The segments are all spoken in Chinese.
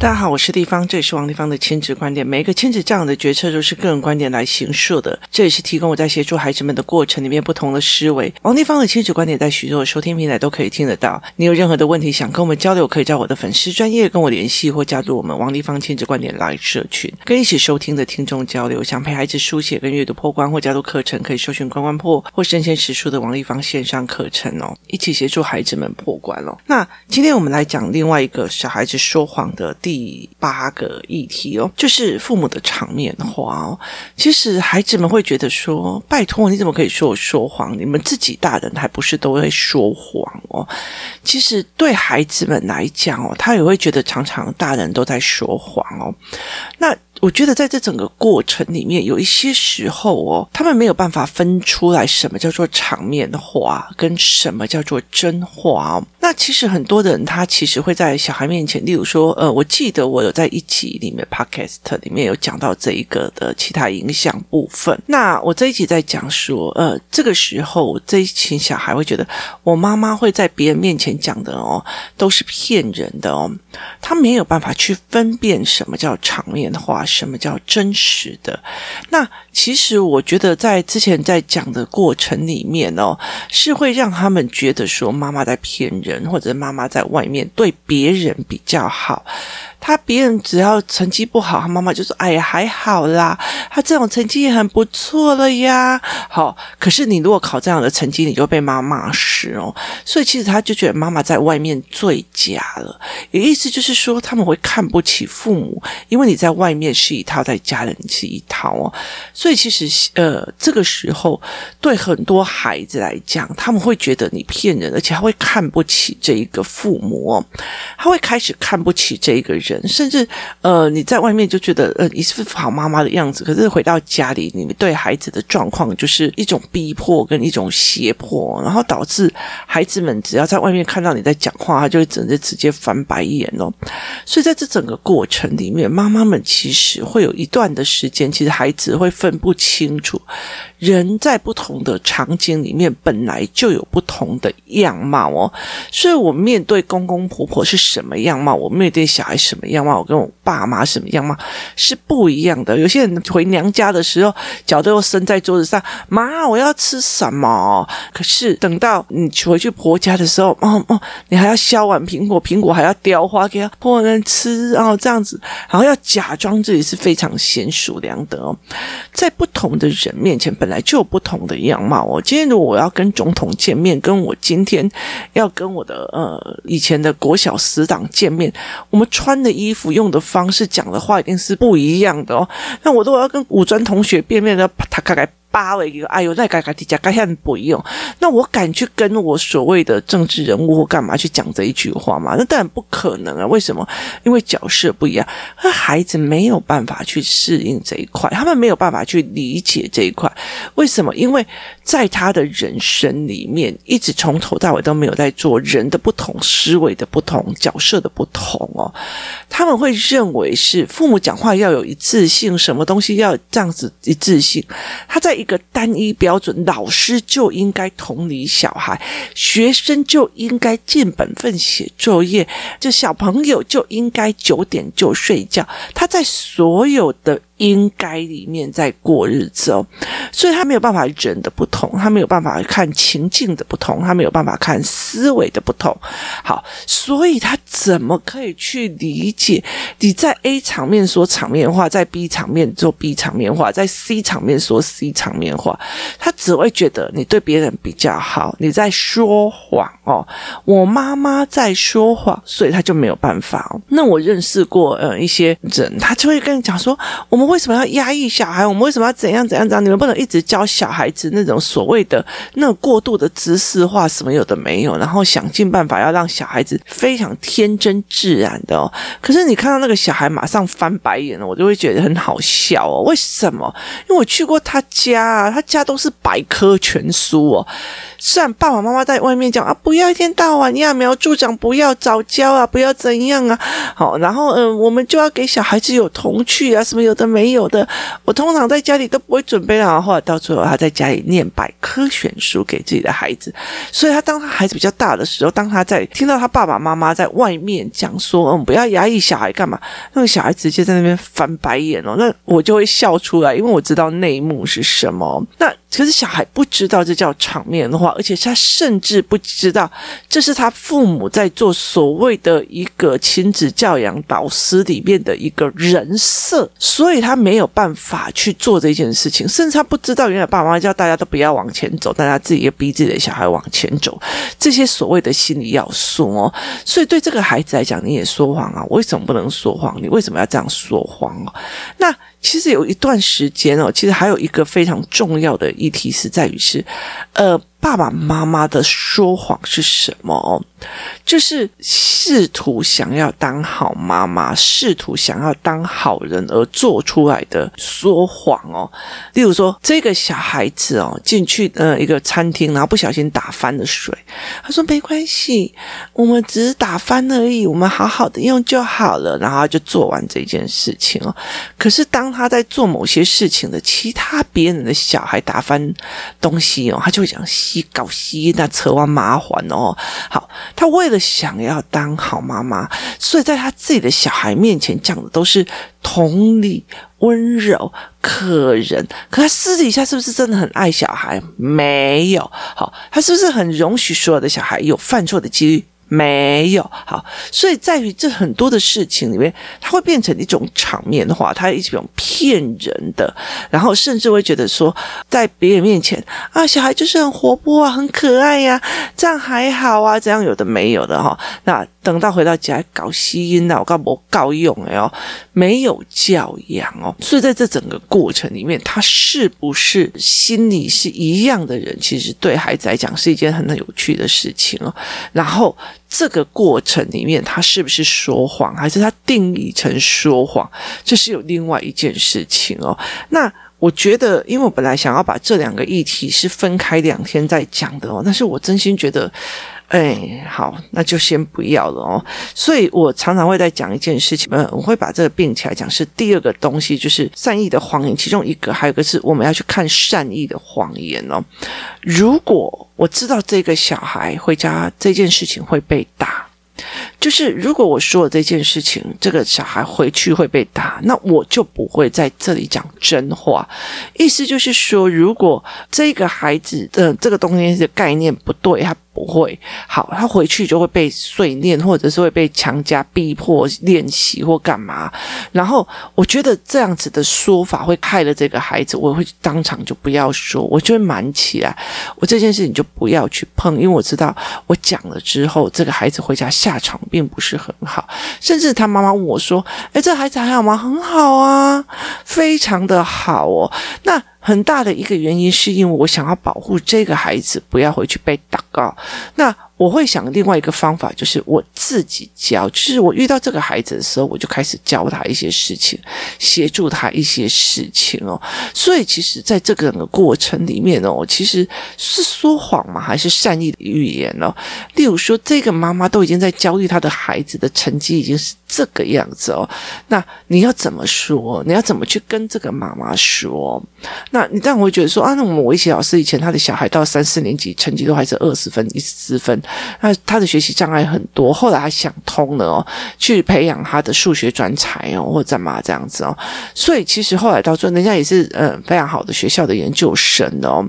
大家好，我是丽芳，这里是王立芳的亲子观点。每一个亲子这样的决策都是个人观点来形塑的，这也是提供我在协助孩子们的过程里面不同的思维。王立芳的亲子观点在许多的收听平台都可以听得到。你有任何的问题想跟我们交流，可以在我的粉丝专业跟我联系，或加入我们王立芳亲子观点来社群，跟一起收听的听众交流。想陪孩子书写跟阅读破关或加入课程，可以搜寻关关破或身先实书的王立芳线上课程哦，一起协助孩子们破关哦。那今天我们来讲另外一个小孩子说谎的第。第八个议题哦，就是父母的场面话哦。其实孩子们会觉得说：“拜托，你怎么可以说我说谎？你们自己大人还不是都会说谎哦？”其实对孩子们来讲哦，他也会觉得常常大人都在说谎哦。那。我觉得在这整个过程里面，有一些时候哦，他们没有办法分出来什么叫做场面话，跟什么叫做真话哦。那其实很多的人他其实会在小孩面前，例如说，呃，我记得我有在一集里面 Podcast 里面有讲到这一个的其他影响部分。那我这一集在讲说，呃，这个时候这一群小孩会觉得，我妈妈会在别人面前讲的哦，都是骗人的哦，他没有办法去分辨什么叫场面话。什么叫真实的？那其实我觉得，在之前在讲的过程里面哦，是会让他们觉得说妈妈在骗人，或者妈妈在外面对别人比较好。他别人只要成绩不好，他妈妈就说：“哎呀，还好啦，他这种成绩也很不错了呀。”好，可是你如果考这样的成绩，你就被妈妈骂死哦。所以其实他就觉得妈妈在外面最假了，也意思就是说他们会看不起父母，因为你在外面是一套，在家里是一套哦。所以其实呃，这个时候对很多孩子来讲，他们会觉得你骗人，而且他会看不起这一个父母哦，他会开始看不起这一个人。甚至，呃，你在外面就觉得，呃，你是好妈妈的样子，可是回到家里，你们对孩子的状况就是一种逼迫跟一种胁迫，然后导致孩子们只要在外面看到你在讲话，他就会直接直接翻白眼哦。所以在这整个过程里面，妈妈们其实会有一段的时间，其实孩子会分不清楚，人在不同的场景里面本来就有不同的样貌哦。所以我面对公公婆婆是什么样貌，我面对小孩什么。样貌，我跟我爸妈什么样貌是不一样的。有些人回娘家的时候，脚都要伸在桌子上，妈，我要吃什么？可是等到你回去婆家的时候，哦哦，你还要削完苹果，苹果还要雕花给他婆人吃，哦这样子，然后要假装自己也是非常娴熟良德哦。在不同的人面前，本来就有不同的样貌哦。今天如果我要跟总统见面，跟我今天要跟我的呃以前的国小死党见面，我们穿的。衣服用的方式讲的话一定是不一样的哦。那我如果要跟武专同学见面的，他大概。八了一个，哎呦，那嘎嘎地加嘎下不用。那我敢去跟我所谓的政治人物或干嘛去讲这一句话吗？那当然不可能啊！为什么？因为角色不一样，那孩子没有办法去适应这一块，他们没有办法去理解这一块。为什么？因为在他的人生里面，一直从头到尾都没有在做人的不同、思维的不同、角色的不同哦。他们会认为是父母讲话要有一致性，什么东西要这样子一致性。他在。一个单一标准，老师就应该同理小孩，学生就应该尽本分写作业，这小朋友就应该九点就睡觉。他在所有的。应该里面在过日子哦，所以他没有办法人的不同，他没有办法看情境的不同，他没有办法看思维的不同。好，所以他怎么可以去理解你在 A 场面说场面话，在 B 场面做 B 场面话，在 C 场面说 C 场面话？他只会觉得你对别人比较好，你在说谎哦。我妈妈在说谎，所以他就没有办法哦。那我认识过呃一些人，他就会跟你讲说，我们。为什么要压抑小孩？我们为什么要怎样怎样怎样？你们不能一直教小孩子那种所谓的那种过度的知识化，什么有的没有，然后想尽办法要让小孩子非常天真自然的哦。可是你看到那个小孩马上翻白眼了，我就会觉得很好笑哦。为什么？因为我去过他家啊，他家都是百科全书哦。虽然爸爸妈妈在外面讲啊，不要一天到晚揠苗助长，不要早教啊，不要怎样啊。好，然后嗯、我们就要给小孩子有童趣啊，什么有的没。没有的。我通常在家里都不会准备，然后后来到最后他在家里念百科全书给自己的孩子。所以他当他孩子比较大的时候，当他在听到他爸爸妈妈在外面讲说，嗯，不要压抑小孩干嘛，那个小孩直接在那边翻白眼哦，那我就会笑出来，因为我知道内幕是什么。那可是小孩不知道这叫场面的话，而且他甚至不知道这是他父母在做所谓的一个亲子教养导师里面的一个人设，所以他没有办法去做这件事情，甚至他不知道原来爸爸妈妈叫大家都不要往前走，大家自己也逼自己的小孩往前走，这些所谓的心理要素哦，所以对这个孩子来讲，你也说谎啊？为什么不能说谎？你为什么要这样说谎哦？那其实有一段时间哦，其实还有一个非常重要的议题是在于是，呃。爸爸妈妈的说谎是什么？就是试图想要当好妈妈，试图想要当好人而做出来的说谎哦。例如说，这个小孩子哦进去呃一个餐厅，然后不小心打翻了水，他说没关系，我们只是打翻而已，我们好好的用就好了，然后就做完这件事情哦。可是当他在做某些事情的其他别人的小孩打翻东西哦，他就会讲。搞西那扯完麻烦哦，好，他为了想要当好妈妈，所以在他自己的小孩面前讲的都是同理、温柔、可人。可他私底下是不是真的很爱小孩？没有。好，他是不是很容许所有的小孩有犯错的几率？没有。好，所以在于这很多的事情里面，他会变成一种场面话，他一种骗人的，然后甚至会觉得说，在别人面前啊，小孩就是很活泼啊，很可爱呀，这样还好啊，这样有的没有的哈，那。等到回到家搞吸音了，我告我告用哎哦，没有教养哦，所以在这整个过程里面，他是不是心里是一样的人？其实对孩子来讲是一件很有趣的事情哦。然后这个过程里面，他是不是说谎，还是他定义成说谎？这是有另外一件事情哦。那我觉得，因为我本来想要把这两个议题是分开两天再讲的哦，但是我真心觉得。哎，好，那就先不要了哦。所以我常常会在讲一件事情，嗯，我会把这个并起来讲，是第二个东西，就是善意的谎言。其中一个，还有一个是我们要去看善意的谎言哦。如果我知道这个小孩回家这件事情会被打。就是如果我说了这件事情，这个小孩回去会被打，那我就不会在这里讲真话。意思就是说，如果这个孩子的这个东西的概念不对，他不会好，他回去就会被碎念，或者是会被强加逼迫练习或干嘛。然后我觉得这样子的说法会害了这个孩子，我会当场就不要说，我就会瞒起来，我这件事情就不要去碰，因为我知道我讲了之后，这个孩子回家下场。并不是很好，甚至他妈妈问我说：“诶，这孩子还好吗？很好啊，非常的好哦。”那很大的一个原因是因为我想要保护这个孩子，不要回去被打告。那我会想另外一个方法，就是我自己教，就是我遇到这个孩子的时候，我就开始教他一些事情，协助他一些事情哦。所以其实，在这个整个过程里面哦，其实是说谎吗？还是善意的语言哦？例如说，这个妈妈都已经在教育他的孩子的成绩已经是这个样子哦，那你要怎么说？你要怎么去跟这个妈妈说？那你但我会觉得说啊，那我们围棋老师以前他的小孩到三四年级成绩都还是二十分、一十分。那他的学习障碍很多，后来他想通了哦，去培养他的数学专才哦，或者干嘛这样子哦。所以其实后来到最，人家也是嗯非常好的学校的研究生哦。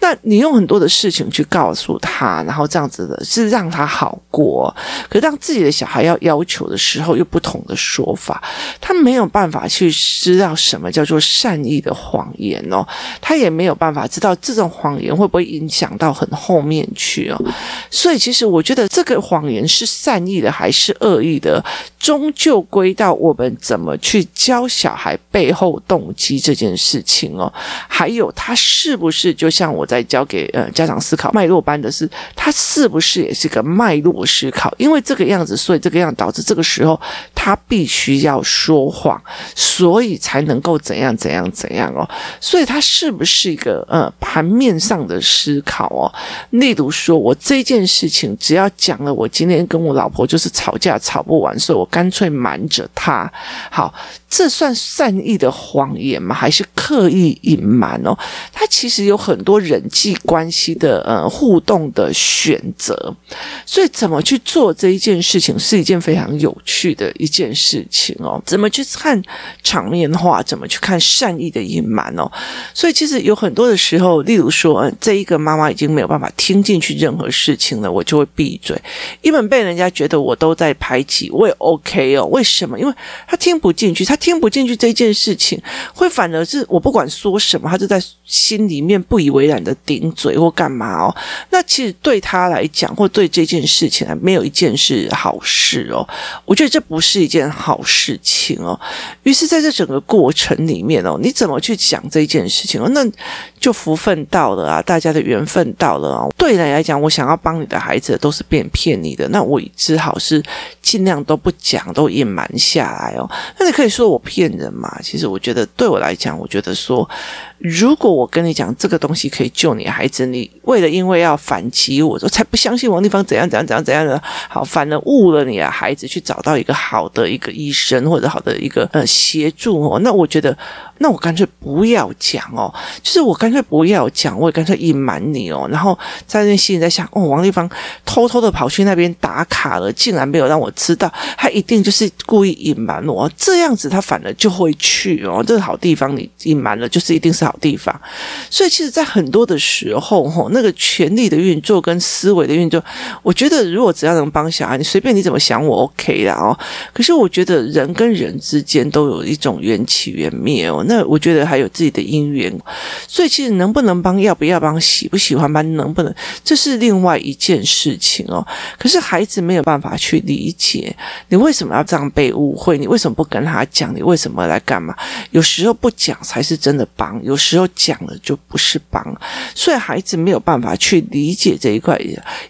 那你用很多的事情去告诉他，然后这样子的是让他好过。可是当自己的小孩要要求的时候，又不同的说法，他没有办法去知道什么叫做善意的谎言哦，他也没有办法知道这种谎言会不会影响到很后面去哦。所以其实我觉得这个谎言是善意的还是恶意的，终究归到我们怎么去教小孩背后动机这件事情哦。还有他是不是就像我在教给呃家长思考脉络班的是，他是不是也是个脉络思考？因为这个样子，所以这个样导致这个时候他必须要说谎，所以才能够怎样怎样怎样哦。所以他是不是一个呃盘面上的思考哦？例如说我这件事情只要讲了，我今天跟我老婆就是吵架吵不完，所以我干脆瞒着他。好，这算善意的谎言吗？还是刻意隐瞒哦？他其实有很多人际关系的呃互动的选择，所以怎么去做这一件事情是一件非常有趣的一件事情哦。怎么去看场面话？怎么去看善意的隐瞒哦？所以其实有很多的时候，例如说，这一个妈妈已经没有办法听进去任何事情了，我就会闭嘴。因为被人家觉得我都在排挤，我也 OK 哦。为什么？因为他听不进去，他听不进去这件事情，会反而是我不管说什么，他就在心里面不以为然的顶嘴或干嘛哦。那其实对他来讲，或对这件事情来，没有一件是好事哦。我觉得这不是一件好事情哦。于是，在这整个过程里面哦，你怎么去讲这件事情哦？那就福分到了啊，大家的缘分到了啊。对你来讲，我想要帮你的孩子都是变骗你的，那我只好是尽量都不讲，都隐瞒下来哦。那你可以说我骗人嘛？其实我觉得，对我来讲，我觉得说。如果我跟你讲这个东西可以救你孩子，你为了因为要反击我，我才不相信王立芳怎样怎样怎样怎样的好，反而误了你的孩子去找到一个好的一个医生或者好的一个呃协助哦，那我觉得。那我干脆不要讲哦，就是我干脆不要讲，我也干脆隐瞒你哦。然后在那心里在想，哦，王丽芳偷偷的跑去那边打卡了，竟然没有让我知道，他一定就是故意隐瞒我，这样子他反而就会去哦。这个好地方你隐瞒了，就是一定是好地方。所以其实，在很多的时候，吼，那个权力的运作跟思维的运作，我觉得如果只要能帮小孩，你随便你怎么想，我 OK 的哦。可是我觉得人跟人之间都有一种缘起缘灭哦。那那我觉得还有自己的姻缘，所以其实能不能帮，要不要帮，喜不喜欢帮，能不能，这是另外一件事情哦。可是孩子没有办法去理解，你为什么要这样被误会？你为什么不跟他讲？你为什么来干嘛？有时候不讲才是真的帮，有时候讲了就不是帮。所以孩子没有办法去理解这一块。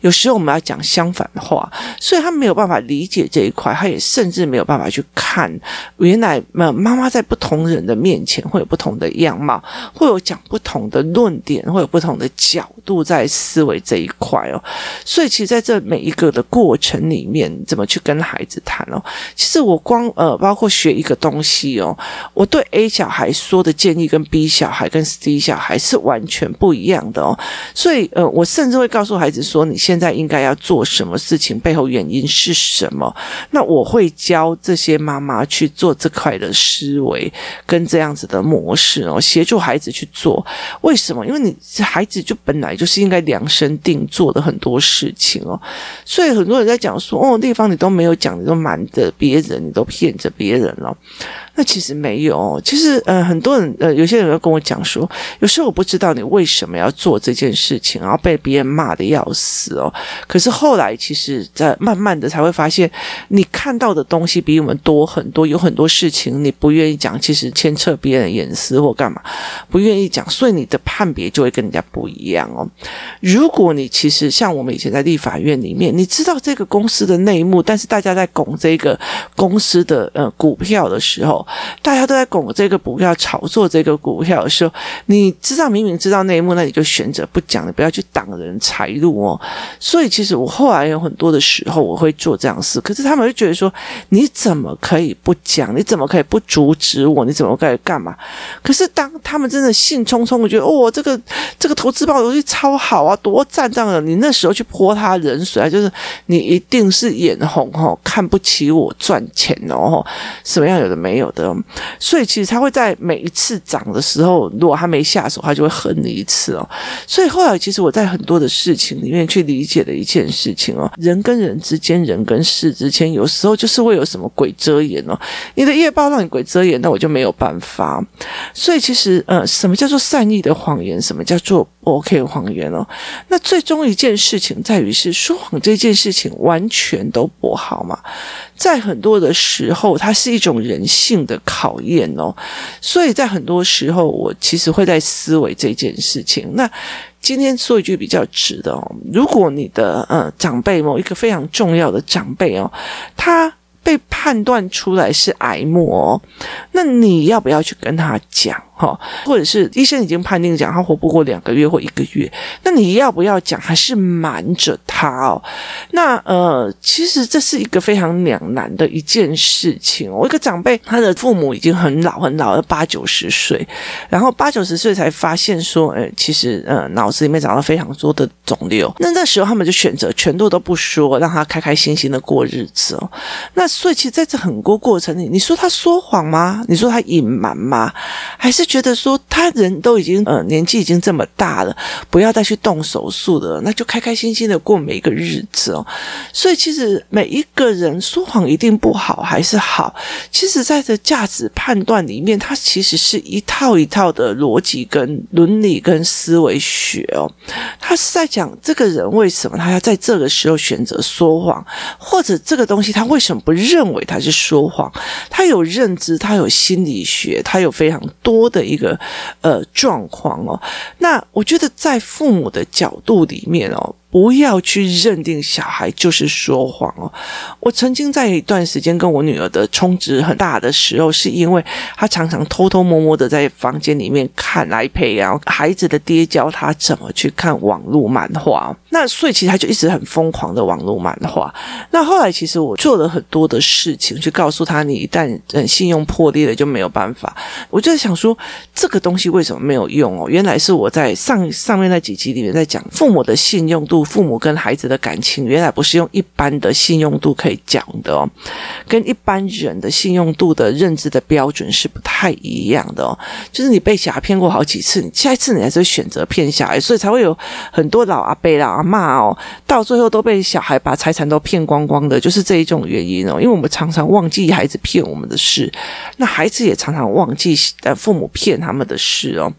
有时候我们要讲相反的话，所以他没有办法理解这一块，他也甚至没有办法去看，原来妈妈在不同人的面。前会有不同的样貌，会有讲不同的论点，会有不同的角度在思维这一块哦。所以，其实在这每一个的过程里面，怎么去跟孩子谈哦？其实我光呃，包括学一个东西哦，我对 A 小孩说的建议跟 B 小孩跟 C 小孩是完全不一样的哦。所以呃，我甚至会告诉孩子说，你现在应该要做什么事情，背后原因是什么？那我会教这些妈妈去做这块的思维跟这样。子的模式哦，协助孩子去做，为什么？因为你孩子就本来就是应该量身定做的很多事情哦，所以很多人在讲说，哦，地方你都没有讲，你都瞒着别人，你都骗着别人了。那其实没有，其实呃，很多人呃，有些人要跟我讲说，有时候我不知道你为什么要做这件事情，然后被别人骂得要死哦。可是后来，其实在慢慢的才会发现，你看到的东西比我们多很多，有很多事情你不愿意讲，其实牵扯别人隐私或干嘛，不愿意讲，所以你的判别就会跟人家不一样哦。如果你其实像我们以前在立法院里面，你知道这个公司的内幕，但是大家在拱这个公司的呃股票的时候。大家都在拱这个股票，炒作这个股票的时候，你知道明明知道内幕，那你就选择不讲，你不要去挡人财路哦。所以其实我后来有很多的时候，我会做这样事。可是他们会觉得说，你怎么可以不讲？你怎么可以不阻止我？你怎么可以干干嘛？可是当他们真的兴冲冲的觉得，哦，这个这个投资报酬率超好啊，多赞这样的，你那时候去泼他冷水啊，就是你一定是眼红哦，看不起我赚钱哦，什么样有的没有。的，所以其实他会在每一次涨的时候，如果他没下手，他就会恨你一次哦。所以后来，其实我在很多的事情里面去理解的一件事情哦，人跟人之间，人跟事之间，有时候就是会有什么鬼遮眼哦。你的业报让你鬼遮眼，那我就没有办法。啊所以其实，呃，什么叫做善意的谎言？什么叫做？OK，谎言哦。那最终一件事情在于是说谎这件事情完全都不好嘛。在很多的时候，它是一种人性的考验哦。所以在很多时候，我其实会在思维这件事情。那今天说一句比较直的哦，如果你的呃长辈某一个非常重要的长辈哦，他被。判断出来是癌末，那你要不要去跟他讲？哈，或者是医生已经判定讲他活不过两个月或一个月，那你要不要讲？还是瞒着他哦？那呃，其实这是一个非常两难的一件事情。我一个长辈，他的父母已经很老很老了，八九十岁，然后八九十岁才发现说，哎，其实呃，脑子里面长了非常多的肿瘤。那那时候他们就选择全部都不说，让他开开心心的过日子哦。那所以其实在这很多过程里，你说他说谎吗？你说他隐瞒吗？还是？觉得说他人都已经呃年纪已经这么大了，不要再去动手术的，那就开开心心的过每一个日子哦。所以其实每一个人说谎一定不好还是好，其实在这价值判断里面，它其实是一套一套的逻辑跟伦理跟思维学哦。他是在讲这个人为什么他要在这个时候选择说谎，或者这个东西他为什么不认为他是说谎？他有认知，他有心理学，他有非常多的一个呃状况哦，那我觉得在父母的角度里面哦。不要去认定小孩就是说谎哦。我曾经在一段时间跟我女儿的充值很大的时候，是因为她常常偷偷摸摸的在房间里面看 iPad，然后孩子的爹教她怎么去看网络漫画。那所以其实她就一直很疯狂的网络漫画。那后来其实我做了很多的事情，去告诉她，你一旦嗯信用破裂了就没有办法。我就在想说，这个东西为什么没有用哦？原来是我在上上面那几集里面在讲父母的信用度。父母跟孩子的感情，原来不是用一般的信用度可以讲的哦，跟一般人的信用度的认知的标准是不太一样的哦。就是你被小孩骗过好几次，你下一次你还是会选择骗小孩，所以才会有很多老阿伯、老阿嬷哦，到最后都被小孩把财产都骗光光的，就是这一种原因哦。因为我们常常忘记孩子骗我们的事，那孩子也常常忘记呃父母骗他们的事哦。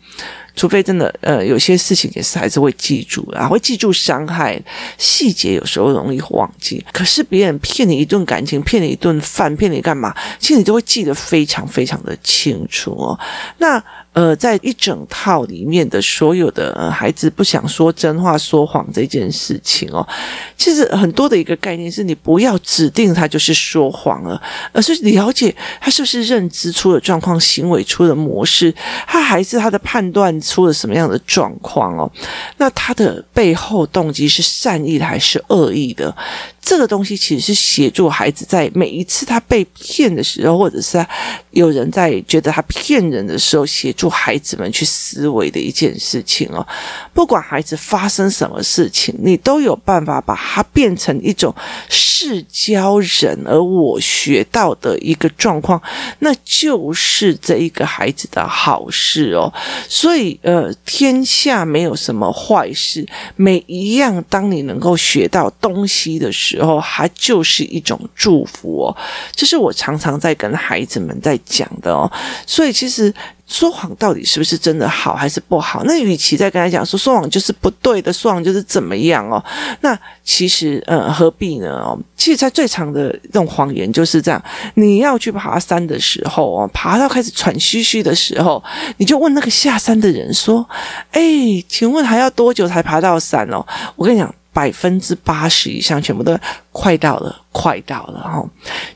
除非真的，呃，有些事情也是还是会记住啊，会记住伤害细节，有时候容易忘记。可是别人骗你一顿感情，骗你一顿饭，骗你干嘛？其实你都会记得非常非常的清楚哦。那。呃，在一整套里面的所有的、孩子不想说真话、说谎这件事情哦，其实很多的一个概念是你不要指定他就是说谎了，而是了解他是不是认知出了状况、行为出了模式，他还是他的判断出了什么样的状况哦？那他的背后动机是善意的还是恶意的？这个东西其实是协助孩子在每一次他被骗的时候，或者是有人在觉得他骗人的时候，协助孩子们去思维的一件事情哦。不管孩子发生什么事情，你都有办法把它变成一种是教人而我学到的一个状况，那就是这一个孩子的好事哦。所以呃，天下没有什么坏事，每一样当你能够学到东西的时候。然后，它就是一种祝福哦，这是我常常在跟孩子们在讲的哦。所以，其实说谎到底是不是真的好还是不好？那与其在跟他讲说说谎就是不对的，说谎就是怎么样哦？那其实，呃，何必呢？哦，其实，在最长的这种谎言就是这样：你要去爬山的时候哦，爬到开始喘吁吁的时候，你就问那个下山的人说：“哎，请问还要多久才爬到山哦？”我跟你讲。百分之八十以上全部都快到了，快到了哦，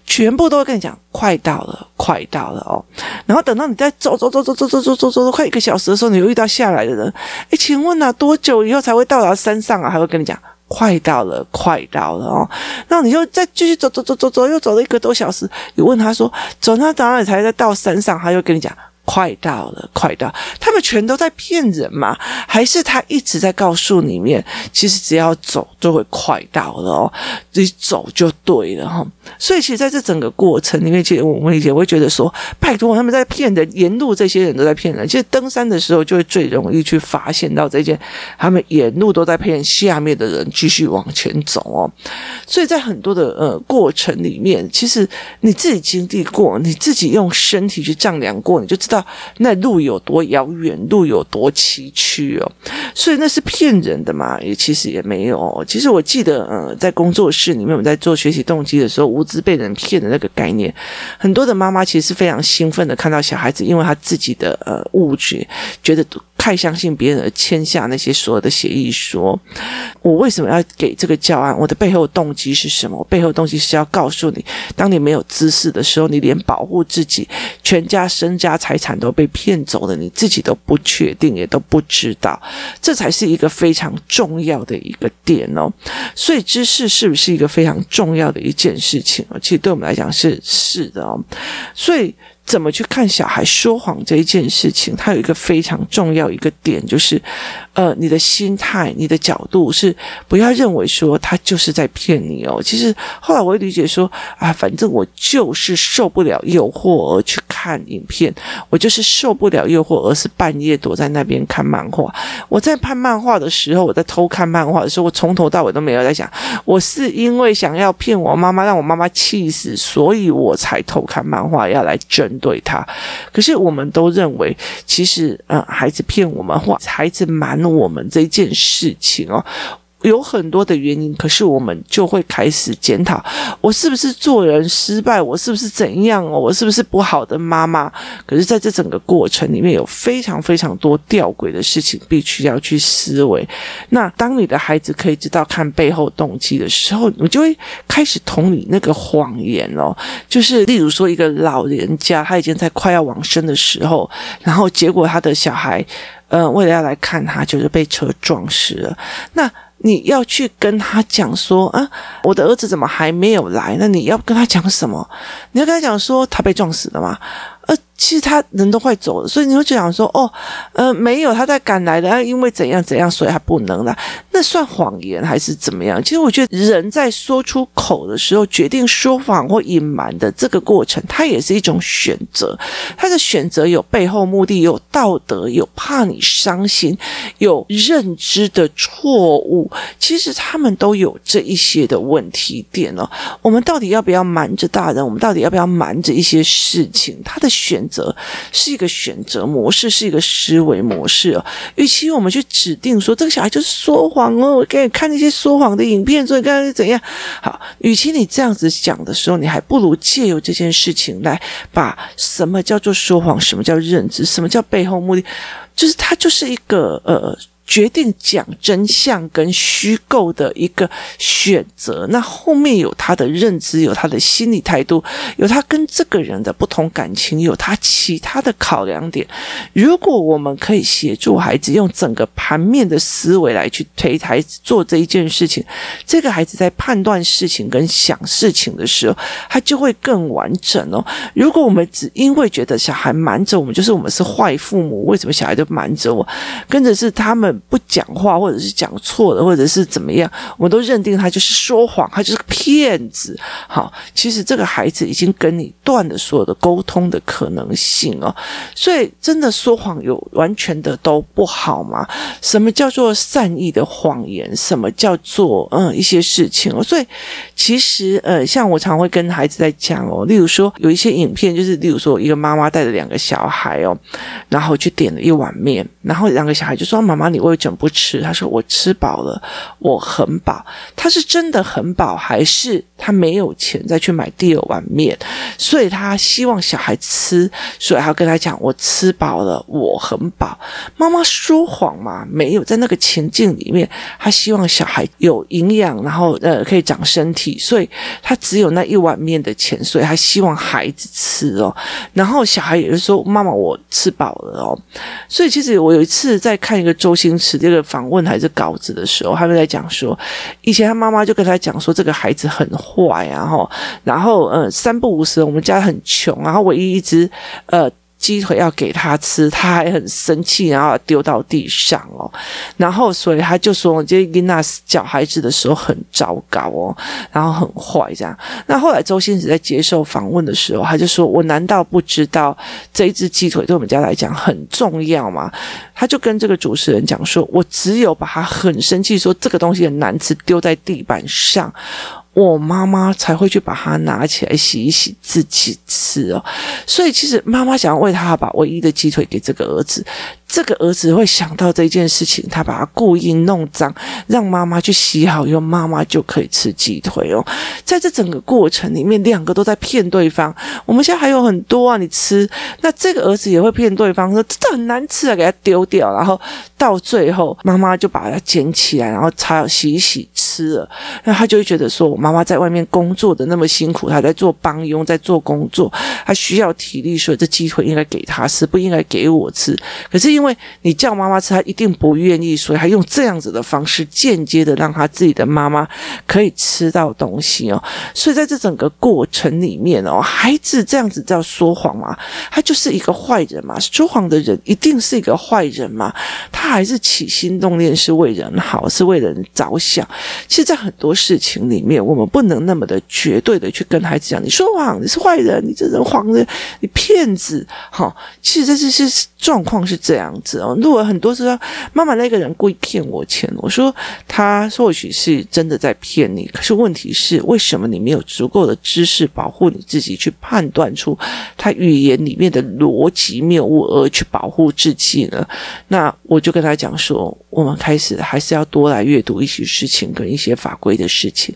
全部都会跟你讲快到了，快到了哦。然后等到你再走走走走走走走走走快一个小时的时候，你又遇到下来的人，诶，请问啊，多久以后才会到达山上啊？还会跟你讲快到了，快到了哦。然后你又再继续走走走走走，又走了一个多小时，你问他说走到哪里才再到山上？他又跟你讲。快到了，快到！他们全都在骗人嘛？还是他一直在告诉里面，其实只要走就会快到了哦，己走就对了哈。所以，其实在这整个过程里面，其实我们也会觉得说，拜托，他们在骗人，沿路这些人都在骗人。其实登山的时候，就会最容易去发现到这件，他们沿路都在骗下面的人继续往前走哦。所以在很多的呃过程里面，其实你自己经历过，你自己用身体去丈量过，你就知道。那路有多遥远，路有多崎岖哦，所以那是骗人的嘛？也其实也没有。其实我记得，呃，在工作室里面，我们在做学习动机的时候，无知被人骗的那个概念，很多的妈妈其实是非常兴奋的，看到小孩子因为他自己的呃误解，觉得太相信别人而签下那些所有的协议说，我为什么要给这个教案？我的背后动机是什么？我背后动机是要告诉你，当你没有知识的时候，你连保护自己全家身家财产都被骗走了，你自己都不确定，也都不知道，这才是一个非常重要的一个点哦。所以知识是不是一个非常重要的一件事情？其实对我们来讲是是的哦。所以。怎么去看小孩说谎这一件事情？它有一个非常重要一个点，就是，呃，你的心态、你的角度是不要认为说他就是在骗你哦。其实后来我理解说，啊，反正我就是受不了诱惑而去看影片，我就是受不了诱惑而是半夜躲在那边看漫画。我在看漫画的时候，我在偷看漫画的时候，我从头到尾都没有在想，我是因为想要骗我妈妈，让我妈妈气死，所以我才偷看漫画要来争。对他，可是我们都认为，其实，啊，孩子骗我们或孩子瞒我们这件事情哦。有很多的原因，可是我们就会开始检讨：我是不是做人失败？我是不是怎样哦？我是不是不好的妈妈？可是，在这整个过程里面，有非常非常多吊诡的事情，必须要去思维。那当你的孩子可以知道看背后动机的时候，你就会开始同理那个谎言哦。就是例如说，一个老人家他已经在快要往生的时候，然后结果他的小孩，呃，为了要来看他，就是被车撞死了。那你要去跟他讲说啊，我的儿子怎么还没有来？那你要跟他讲什么？你要跟他讲说他被撞死了吗？呃，其实他人都快走了，所以你会就想说，哦，呃，没有，他在赶来的，因为怎样怎样，所以他不能来。那算谎言还是怎么样？其实我觉得人在说出口的时候，决定说谎或隐瞒的这个过程，它也是一种选择。他的选择有背后目的，有道德，有怕你伤心，有认知的错误。其实他们都有这一些的问题点哦。我们到底要不要瞒着大人？我们到底要不要瞒着一些事情？他的。选择是一个选择模式，是一个思维模式哦。与其我们去指定说这个小孩就是说谎哦，我给你看那些说谎的影片，所以刚刚是怎样？好，与其你这样子讲的时候，你还不如借由这件事情来把什么叫做说谎，什么叫认知，什么叫背后目的，就是它就是一个呃。决定讲真相跟虚构的一个选择，那后面有他的认知，有他的心理态度，有他跟这个人的不同感情，有他其他的考量点。如果我们可以协助孩子用整个盘面的思维来去推孩子做这一件事情，这个孩子在判断事情跟想事情的时候，他就会更完整哦。如果我们只因为觉得小孩瞒着我们，就是我们是坏父母，为什么小孩就瞒着我？跟着是他们。不讲话，或者是讲错了，或者是怎么样，我都认定他就是说谎，他就是个骗子。好，其实这个孩子已经跟你断了所有的沟通的可能性哦。所以，真的说谎有完全的都不好吗？什么叫做善意的谎言？什么叫做嗯一些事情哦？所以，其实呃，像我常会跟孩子在讲哦，例如说有一些影片，就是例如说一个妈妈带着两个小孩哦，然后去点了一碗面，然后两个小孩就说：“妈妈，你为怎不吃？他说我吃饱了，我很饱。他是真的很饱，还是他没有钱再去买第二碗面？所以他希望小孩吃，所以他跟他讲我吃饱了，我很饱。妈妈说谎嘛？没有，在那个情境里面，他希望小孩有营养，然后呃可以长身体，所以他只有那一碗面的钱，所以他希望孩子吃哦。然后小孩也是说妈妈我吃饱了哦。所以其实我有一次在看一个周星驰。这个访问还是稿子的时候，他们在讲说，以前他妈妈就跟他讲说，这个孩子很坏，然后，然后，呃，三不五时，我们家很穷，然后唯一一只，呃。鸡腿要给他吃，他还很生气，然后丢到地上哦。然后所以他就说，这琳娜教孩子的时候很糟糕哦，然后很坏这样。那后来周星驰在接受访问的时候，他就说：“我难道不知道这一只鸡腿对我们家来讲很重要吗？”他就跟这个主持人讲说：“我只有把他很生气说这个东西很难吃丢在地板上。”我妈妈才会去把它拿起来洗一洗自己吃哦。所以其实妈妈想要为他把唯一的鸡腿给这个儿子。这个儿子会想到这件事情，他把它故意弄脏，让妈妈去洗好以后，妈妈就可以吃鸡腿哦。在这整个过程里面，两个都在骗对方。我们现在还有很多啊，你吃。那这个儿子也会骗对方说，这很难吃啊，给他丢掉。然后到最后，妈妈就把它捡起来，然后擦洗一洗吃。那他就会觉得说，我妈妈在外面工作的那么辛苦，她在做帮佣，在做工作，她需要体力，所以这鸡腿应该给她吃，不应该给我吃。可是。因为你叫妈妈吃，她一定不愿意，所以她用这样子的方式间接的让她自己的妈妈可以吃到东西哦。所以在这整个过程里面哦，孩子这样子叫说谎嘛，他就是一个坏人嘛。说谎的人一定是一个坏人嘛？他还是起心动念是为人好，是为人着想。其实，在很多事情里面，我们不能那么的绝对的去跟孩子讲：你说谎，你是坏人，你这人谎人，你骗子。哈，其实这这些状况是这样。子哦，如果很多时候妈妈那个人故意骗我钱，我说他或许是真的在骗你，可是问题是为什么你没有足够的知识保护你自己，去判断出他语言里面的逻辑谬误而去保护自己呢？那我就跟他讲说，我们开始还是要多来阅读一些事情跟一一些法规的事情，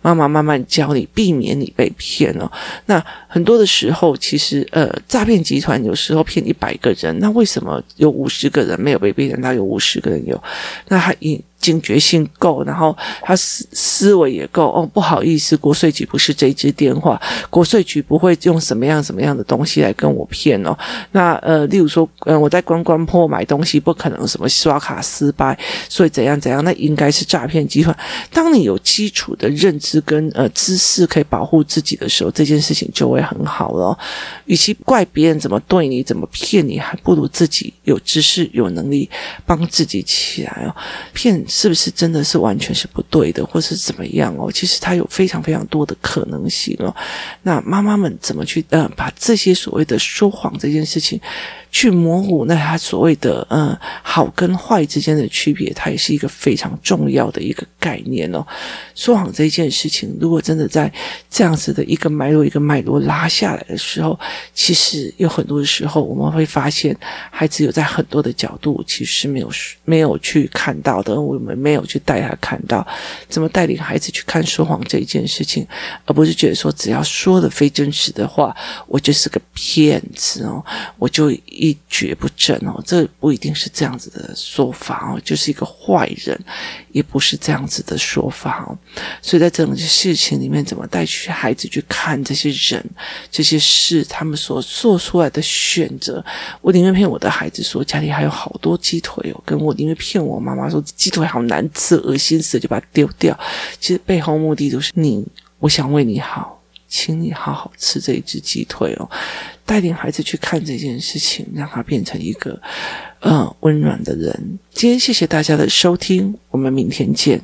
妈妈慢慢教你，避免你被骗哦。那很多的时候，其实呃，诈骗集团有时候骗一百个人，那为什么有五十个人没有被骗，那有五十个人有，那他一。警觉性够，然后他思思维也够。哦，不好意思，国税局不是这支电话，国税局不会用什么样什么样的东西来跟我骗哦。那呃，例如说，嗯、我在观光坡买东西，不可能什么刷卡失败，所以怎样怎样，那应该是诈骗集团。当你有基础的认知跟呃知识可以保护自己的时候，这件事情就会很好了。与其怪别人怎么对你，怎么骗你，还不如自己有知识、有能力帮自己起来哦。骗。是不是真的是完全是不对的，或是怎么样哦？其实它有非常非常多的可能性哦。那妈妈们怎么去呃把这些所谓的说谎这件事情，去模糊那他所谓的嗯好跟坏之间的区别，它也是一个非常重要的一个概念哦。说谎这件事情，如果真的在这样子的一个脉络一个脉络拉下来的时候，其实有很多的时候我们会发现，孩子有在很多的角度其实是没有没有去看到的，我们没有去带他看到怎么带领孩子去看说谎这一件事情，而不是觉得说只要说的非真实的话，我就是个骗子哦，我就。一蹶不振哦，这不一定是这样子的说法哦，就是一个坏人，也不是这样子的说法哦。所以在这种事情里面，怎么带去孩子去看这些人、这些事，他们所做出来的选择？我宁愿骗我的孩子说家里还有好多鸡腿哦，跟我宁愿骗我妈妈说鸡腿好难吃，恶心死，就把它丢掉。其实背后目的都是你，我想为你好。请你好好吃这一只鸡腿哦，带领孩子去看这件事情，让他变成一个嗯温暖的人。今天谢谢大家的收听，我们明天见。